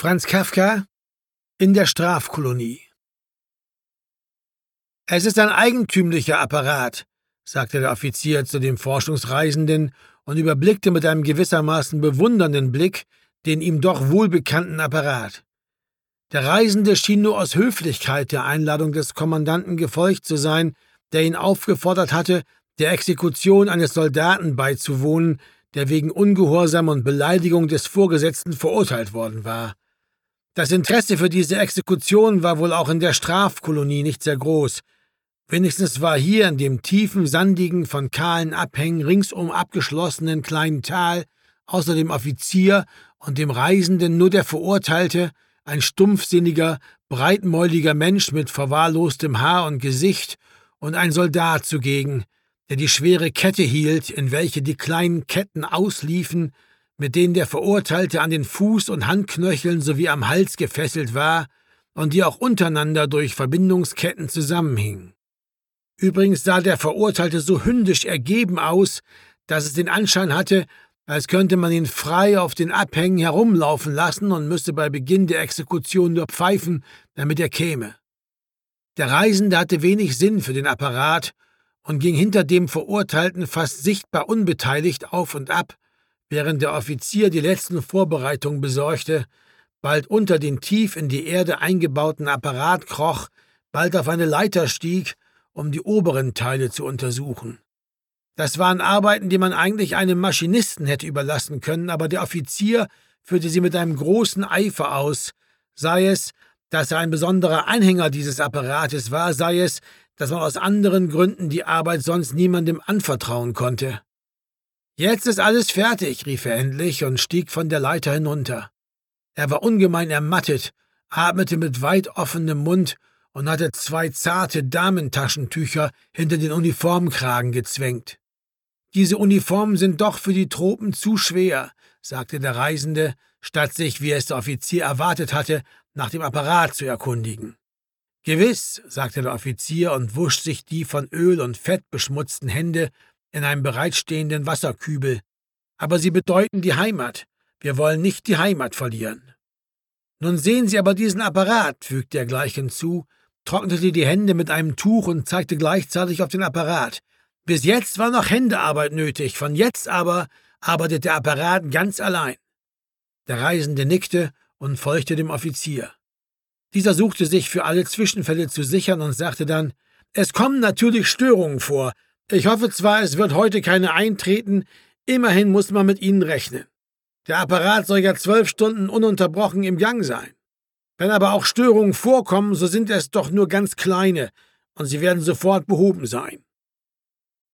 Franz Kafka in der Strafkolonie. Es ist ein eigentümlicher Apparat, sagte der Offizier zu dem Forschungsreisenden und überblickte mit einem gewissermaßen bewundernden Blick den ihm doch wohlbekannten Apparat. Der Reisende schien nur aus Höflichkeit der Einladung des Kommandanten gefolgt zu sein, der ihn aufgefordert hatte, der Exekution eines Soldaten beizuwohnen, der wegen Ungehorsam und Beleidigung des Vorgesetzten verurteilt worden war. Das Interesse für diese Exekution war wohl auch in der Strafkolonie nicht sehr groß. Wenigstens war hier in dem tiefen, sandigen, von kahlen Abhängen ringsum abgeschlossenen kleinen Tal außer dem Offizier und dem Reisenden nur der Verurteilte, ein stumpfsinniger, breitmäuliger Mensch mit verwahrlostem Haar und Gesicht und ein Soldat zugegen, der die schwere Kette hielt, in welche die kleinen Ketten ausliefen, mit denen der Verurteilte an den Fuß- und Handknöcheln sowie am Hals gefesselt war und die auch untereinander durch Verbindungsketten zusammenhingen. Übrigens sah der Verurteilte so hündisch ergeben aus, dass es den Anschein hatte, als könnte man ihn frei auf den Abhängen herumlaufen lassen und müsste bei Beginn der Exekution nur pfeifen, damit er käme. Der Reisende hatte wenig Sinn für den Apparat und ging hinter dem Verurteilten fast sichtbar unbeteiligt auf und ab, während der Offizier die letzten Vorbereitungen besorgte, bald unter den tief in die Erde eingebauten Apparat kroch, bald auf eine Leiter stieg, um die oberen Teile zu untersuchen. Das waren Arbeiten, die man eigentlich einem Maschinisten hätte überlassen können, aber der Offizier führte sie mit einem großen Eifer aus, sei es, dass er ein besonderer Anhänger dieses Apparates war, sei es, dass man aus anderen Gründen die Arbeit sonst niemandem anvertrauen konnte. Jetzt ist alles fertig, rief er endlich und stieg von der Leiter hinunter. Er war ungemein ermattet, atmete mit weit offenem Mund und hatte zwei zarte Damentaschentücher hinter den Uniformkragen gezwängt. Diese Uniformen sind doch für die Tropen zu schwer, sagte der Reisende, statt sich, wie es der Offizier erwartet hatte, nach dem Apparat zu erkundigen. Gewiss, sagte der Offizier und wusch sich die von Öl und Fett beschmutzten Hände in einem bereitstehenden Wasserkübel. Aber sie bedeuten die Heimat. Wir wollen nicht die Heimat verlieren. Nun sehen Sie aber diesen Apparat, fügte er gleich hinzu, trocknete die Hände mit einem Tuch und zeigte gleichzeitig auf den Apparat. Bis jetzt war noch Händearbeit nötig, von jetzt aber arbeitet der Apparat ganz allein. Der Reisende nickte und folgte dem Offizier. Dieser suchte sich für alle Zwischenfälle zu sichern und sagte dann, es kommen natürlich Störungen vor, ich hoffe zwar, es wird heute keine eintreten, immerhin muss man mit ihnen rechnen. Der Apparat soll ja zwölf Stunden ununterbrochen im Gang sein. Wenn aber auch Störungen vorkommen, so sind es doch nur ganz kleine, und sie werden sofort behoben sein.